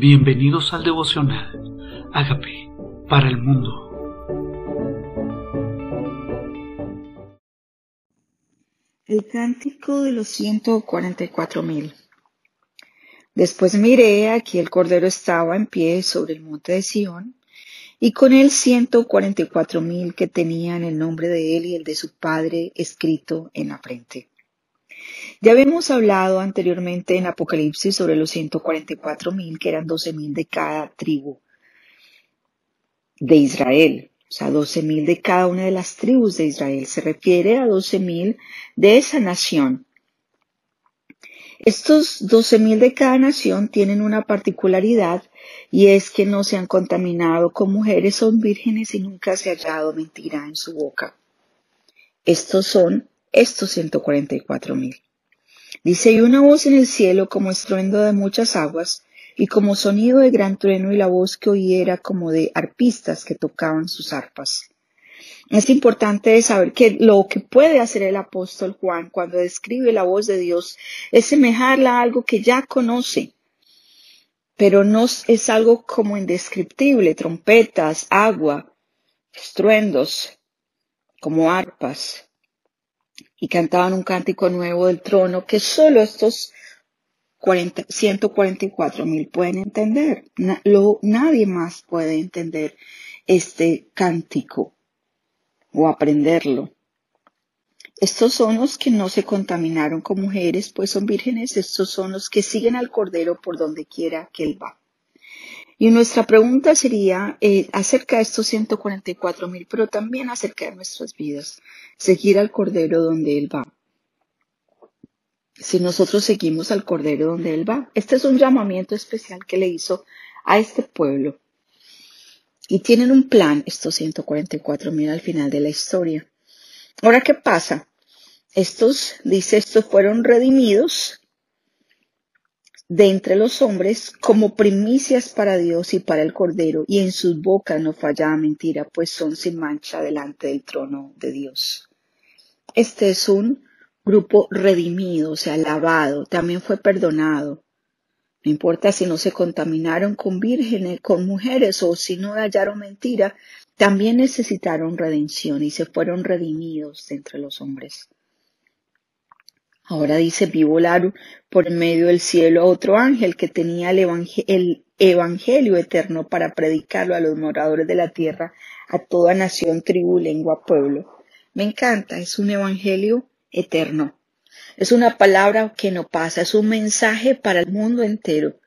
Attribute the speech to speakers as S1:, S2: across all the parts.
S1: Bienvenidos al devocional. Hágame para el mundo.
S2: El cántico de los 144 mil. Después miré, aquí el cordero estaba en pie sobre el monte de Sión, y con él 144 mil que tenían el nombre de él y el de su padre escrito en la frente. Ya habíamos hablado anteriormente en Apocalipsis sobre los 144 mil, que eran 12 mil de cada tribu de Israel. O sea, 12 mil de cada una de las tribus de Israel. Se refiere a 12 mil de esa nación. Estos 12 mil de cada nación tienen una particularidad y es que no se han contaminado con mujeres, son vírgenes y nunca se ha hallado mentira en su boca. Estos son estos 144 mil. Dice, y una voz en el cielo como estruendo de muchas aguas, y como sonido de gran trueno, y la voz que oí era como de arpistas que tocaban sus arpas. Es importante saber que lo que puede hacer el apóstol Juan cuando describe la voz de Dios es semejarla a algo que ya conoce, pero no es algo como indescriptible, trompetas, agua, estruendos, como arpas y cantaban un cántico nuevo del trono que solo estos 144 mil pueden entender. nadie más puede entender este cántico o aprenderlo. Estos son los que no se contaminaron con mujeres, pues son vírgenes. Estos son los que siguen al Cordero por donde quiera que él va. Y nuestra pregunta sería eh, acerca de estos 144 mil, pero también acerca de nuestras vidas. Seguir al Cordero donde Él va. Si nosotros seguimos al Cordero donde Él va. Este es un llamamiento especial que le hizo a este pueblo. Y tienen un plan estos 144 mil al final de la historia. Ahora, ¿qué pasa? Estos, dice, estos fueron redimidos de entre los hombres como primicias para Dios y para el Cordero, y en sus bocas no fallaba mentira, pues son sin mancha delante del trono de Dios. Este es un grupo redimido, o sea, lavado, también fue perdonado. No importa si no se contaminaron con vírgenes, con mujeres o si no hallaron mentira, también necesitaron redención y se fueron redimidos de entre los hombres. Ahora dice, vi volar por medio del cielo a otro ángel que tenía el, evangelio eterno para predicarlo a los moradores de la tierra, a toda nación, tribu, lengua, pueblo. Me encanta, es un evangelio eterno. Es una palabra que no pasa, es un mensaje para el mundo entero.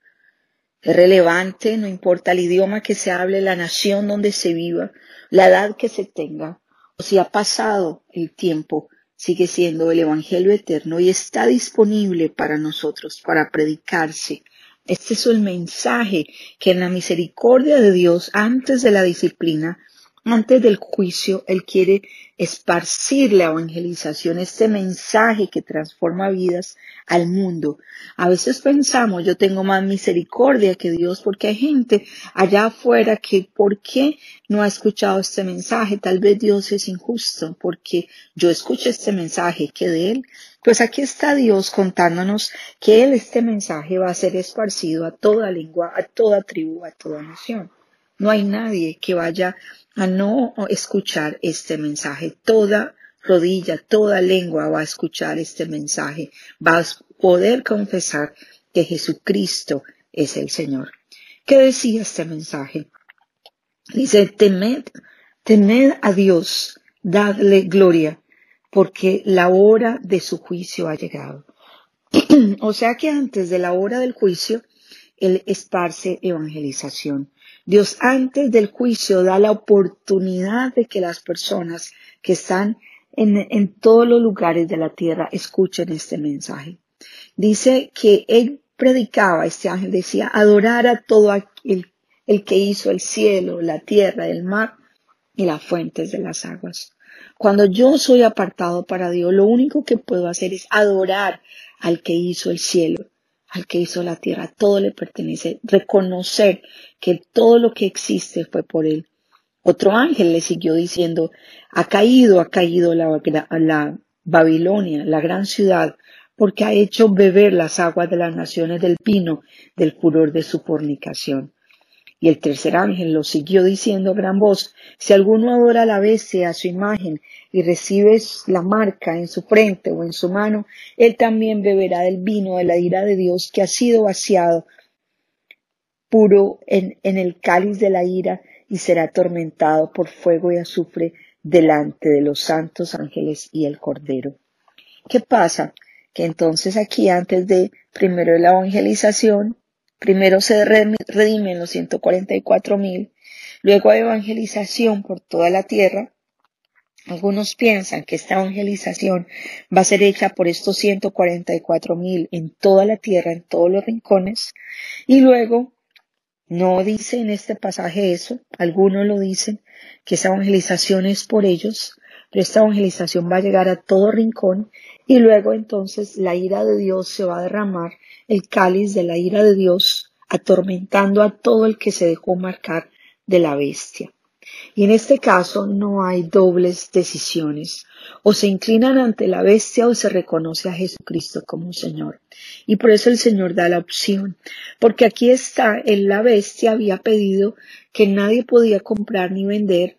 S2: Es relevante, no importa el idioma que se hable, la nación donde se viva, la edad que se tenga, o si ha pasado el tiempo, sigue siendo el Evangelio eterno y está disponible para nosotros, para predicarse. Este es el mensaje que en la misericordia de Dios, antes de la disciplina, antes del juicio, Él quiere esparcir la evangelización, este mensaje que transforma vidas al mundo. A veces pensamos, yo tengo más misericordia que Dios porque hay gente allá afuera que, ¿por qué no ha escuchado este mensaje? Tal vez Dios es injusto porque yo escucho este mensaje que de Él. Pues aquí está Dios contándonos que Él, este mensaje va a ser esparcido a toda lengua, a toda tribu, a toda nación. No hay nadie que vaya a no escuchar este mensaje. Toda rodilla, toda lengua va a escuchar este mensaje. Va a poder confesar que Jesucristo es el Señor. ¿Qué decía este mensaje? Dice, temed, temed a Dios, dadle gloria, porque la hora de su juicio ha llegado. o sea que antes de la hora del juicio, Él esparce evangelización. Dios antes del juicio da la oportunidad de que las personas que están en, todos los lugares de la tierra escuchen este mensaje. Dice que él predicaba, este ángel decía, adorar a todo aquel el que hizo el cielo, la tierra, el mar y las fuentes de las aguas. Cuando yo soy apartado para Dios, lo único que puedo hacer es adorar al que hizo el cielo, al que hizo la tierra, todo le pertenece, reconocer que todo lo que existe fue por él. Otro ángel le siguió diciendo, ha caído, ha caído la, la Babilonia, la gran ciudad, porque ha hecho beber las aguas de las naciones del pino del furor de su fornicación. Y el tercer ángel lo siguió diciendo a gran voz, si alguno adora a la bestia a su imagen y recibe la marca en su frente o en su mano, él también beberá del vino de la ira de Dios que ha sido vaciado puro en, en el cáliz de la ira y será atormentado por fuego y azufre delante de los santos ángeles y el Cordero. ¿Qué pasa? Que entonces aquí antes de primero la evangelización, Primero se redimen los 144 mil, luego evangelización por toda la tierra. Algunos piensan que esta evangelización va a ser hecha por estos 144 mil en toda la tierra, en todos los rincones. Y luego, no dice en este pasaje eso, algunos lo dicen, que esa evangelización es por ellos, pero esta evangelización va a llegar a todo rincón y luego entonces la ira de Dios se va a derramar el cáliz de la ira de Dios, atormentando a todo el que se dejó marcar de la bestia. Y en este caso no hay dobles decisiones. O se inclinan ante la bestia o se reconoce a Jesucristo como Señor. Y por eso el Señor da la opción. Porque aquí está, en la bestia había pedido que nadie podía comprar ni vender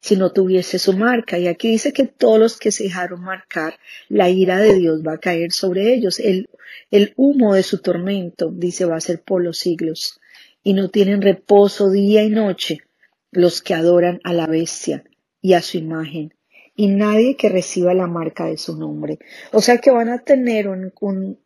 S2: si no tuviese su marca. Y aquí dice que todos los que se dejaron marcar, la ira de Dios va a caer sobre ellos. El, el humo de su tormento, dice, va a ser por los siglos. Y no tienen reposo día y noche los que adoran a la bestia y a su imagen. Y nadie que reciba la marca de su nombre. O sea que van a tener un, un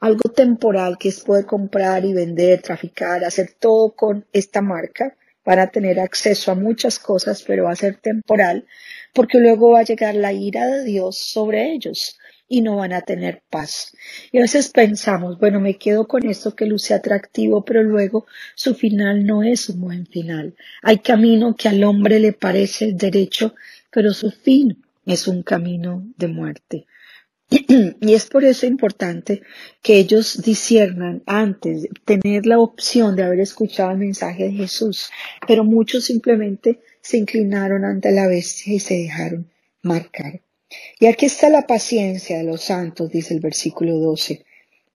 S2: algo temporal que es poder comprar y vender, traficar, hacer todo con esta marca van a tener acceso a muchas cosas, pero va a ser temporal, porque luego va a llegar la ira de Dios sobre ellos y no van a tener paz. Y a veces pensamos, bueno, me quedo con esto que luce atractivo, pero luego su final no es un buen final. Hay camino que al hombre le parece derecho, pero su fin es un camino de muerte. Y es por eso importante que ellos disiernan antes, tener la opción de haber escuchado el mensaje de Jesús, pero muchos simplemente se inclinaron ante la bestia y se dejaron marcar. Y aquí está la paciencia de los santos, dice el versículo 12,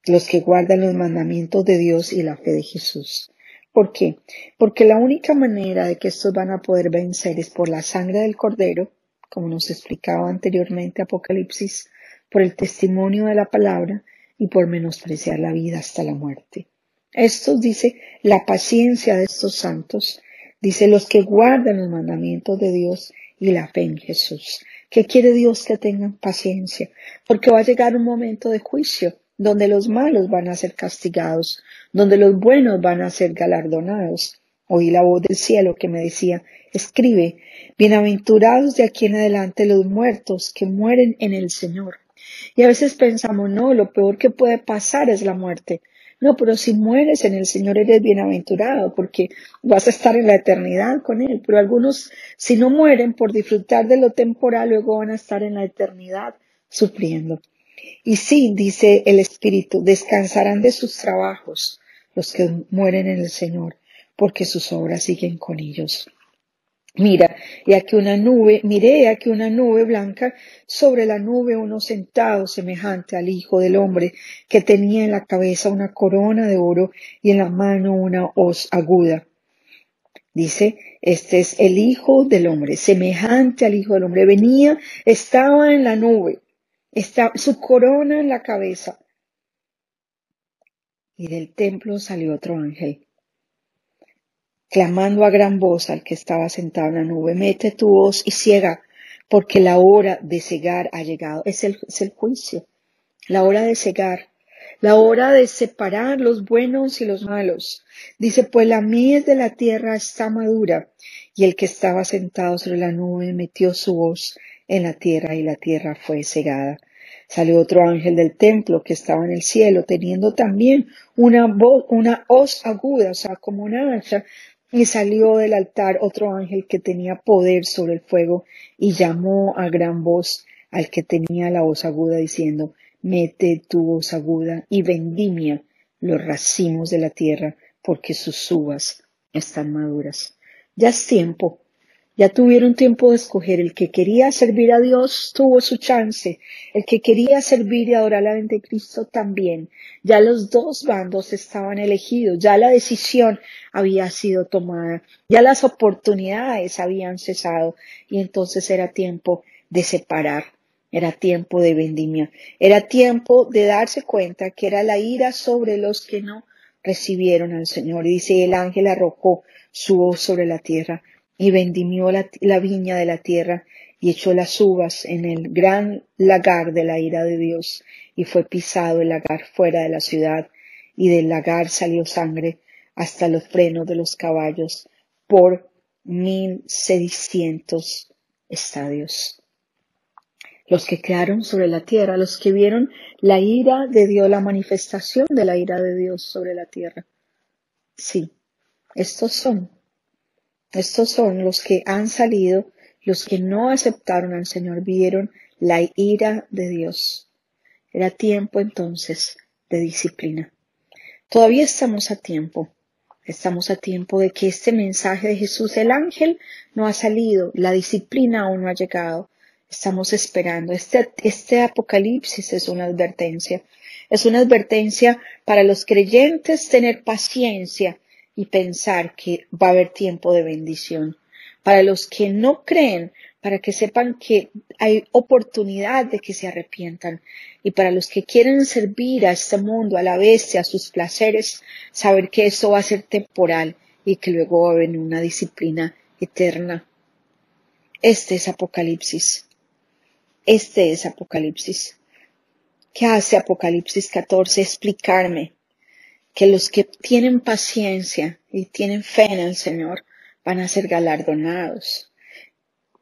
S2: los que guardan los mandamientos de Dios y la fe de Jesús. ¿Por qué? Porque la única manera de que estos van a poder vencer es por la sangre del Cordero, como nos explicaba anteriormente Apocalipsis por el testimonio de la palabra y por menospreciar la vida hasta la muerte. Esto dice la paciencia de estos santos, dice los que guardan los mandamientos de Dios y la fe en Jesús. ¿Qué quiere Dios que tengan paciencia? Porque va a llegar un momento de juicio donde los malos van a ser castigados, donde los buenos van a ser galardonados. Oí la voz del cielo que me decía, escribe, bienaventurados de aquí en adelante los muertos que mueren en el Señor. Y a veces pensamos, no, lo peor que puede pasar es la muerte. No, pero si mueres en el Señor eres bienaventurado porque vas a estar en la eternidad con Él. Pero algunos, si no mueren por disfrutar de lo temporal, luego van a estar en la eternidad sufriendo. Y sí, dice el Espíritu, descansarán de sus trabajos los que mueren en el Señor, porque sus obras siguen con ellos. Mira, y aquí una nube, miré aquí una nube blanca, sobre la nube uno sentado semejante al Hijo del Hombre, que tenía en la cabeza una corona de oro y en la mano una hoz aguda. Dice, este es el Hijo del Hombre, semejante al Hijo del Hombre. Venía, estaba en la nube, está, su corona en la cabeza. Y del templo salió otro ángel clamando a gran voz al que estaba sentado en la nube, mete tu voz y ciega, porque la hora de cegar ha llegado. Es el, es el juicio, la hora de cegar, la hora de separar los buenos y los malos. Dice, pues la miel de la tierra está madura, y el que estaba sentado sobre la nube metió su voz en la tierra y la tierra fue cegada. Salió otro ángel del templo que estaba en el cielo, teniendo también una voz, una hoz aguda, o sea, como una hacha, y salió del altar otro ángel que tenía poder sobre el fuego y llamó a gran voz al que tenía la voz aguda diciendo, mete tu voz aguda y vendimia los racimos de la tierra porque sus uvas están maduras. Ya es tiempo Ya tuvieron tiempo de escoger. El que quería servir a Dios tuvo su chance. El que quería servir y adorar a la Cristo también. Ya los dos bandos estaban elegidos. Ya la decisión había sido tomada. Ya las oportunidades habían cesado. Y entonces era tiempo de separar. Era tiempo de vendimia. Era tiempo de darse cuenta que era la ira sobre los que no recibieron al Señor. Y dice, el ángel arrojó su voz sobre la tierra y vendimió la, viña de la tierra y echó las uvas en el gran lagar de la ira de Dios, y fue pisado el lagar fuera de la ciudad, y del lagar salió sangre hasta los frenos de los caballos por mil seiscientos estadios. Los que quedaron sobre la tierra, los que vieron la ira de Dios, la manifestación de la ira de Dios sobre la tierra. Sí, estos son estos son los que han salido, los que no aceptaron al Señor, vieron la ira de Dios. Era tiempo entonces de disciplina. Todavía estamos a tiempo. Estamos a tiempo de que este mensaje de Jesús, el ángel, no ha salido, la disciplina aún no ha llegado. Estamos esperando. Este, este apocalipsis es una advertencia. Es una advertencia para los creyentes tener paciencia y pensar que va a haber tiempo de bendición. Para los que no creen, para que sepan que hay oportunidad de que se arrepientan. Y para los que quieren servir a este mundo, a la bestia, a sus placeres, saber que eso va a ser temporal y que luego va a venir una disciplina eterna. Este es Apocalipsis. Este es Apocalipsis. ¿Qué hace Apocalipsis 14? Explicarme que los que tienen paciencia y tienen fe en el Señor van a ser galardonados.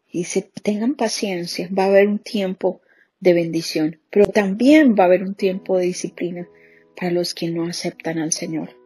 S2: Y si tengan paciencia, va a haber un tiempo de bendición, pero también va a haber un tiempo de disciplina para los que no aceptan al Señor.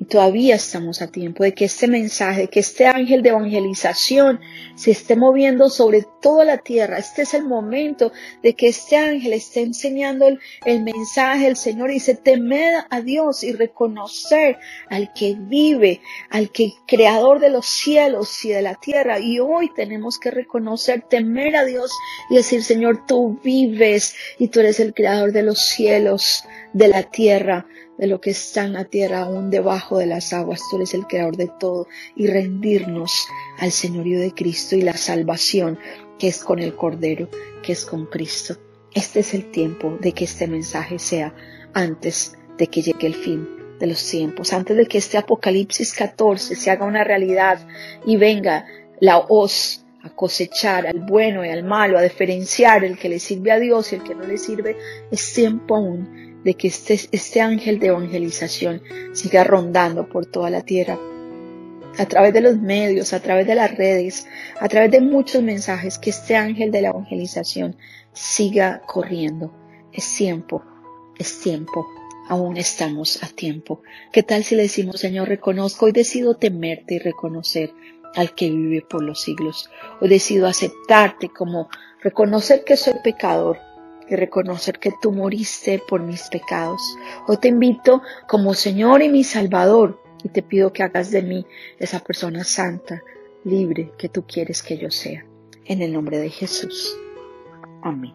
S2: Y todavía estamos a tiempo de que este mensaje, que este ángel de evangelización se esté moviendo sobre toda la tierra. Este es el momento de que este ángel esté enseñando el, mensaje. El Señor dice, temed a Dios y reconocer al que vive, al que creador de los cielos y de la tierra. Y hoy tenemos que reconocer, temer a Dios y decir, Señor, tú vives y tú eres el creador de los cielos, de la tierra de lo que está en la tierra, aún debajo de las aguas. Tú eres el creador de todo y rendirnos al señorío de Cristo y la salvación que es con el Cordero, que es con Cristo. Este es el tiempo de que este mensaje sea antes de que llegue el fin de los tiempos, antes de que este Apocalipsis 14 se haga una realidad y venga la hoz a cosechar al bueno y al malo, a diferenciar el que le sirve a Dios y el que no le sirve, es tiempo aún de que este, este ángel de evangelización siga rondando por toda la tierra, a través de los medios, a través de las redes, a través de muchos mensajes, que este ángel de la evangelización siga corriendo. Es tiempo, es tiempo, aún estamos a tiempo. ¿Qué tal si le decimos, Señor, reconozco y decido temerte y reconocer al que vive por los siglos? Hoy decido aceptarte como reconocer que soy pecador, y reconocer que tú moriste por mis pecados. Hoy te invito como Señor y mi Salvador y te pido que hagas de mí esa persona santa, libre que tú quieres que yo sea. En el nombre de Jesús. Amén.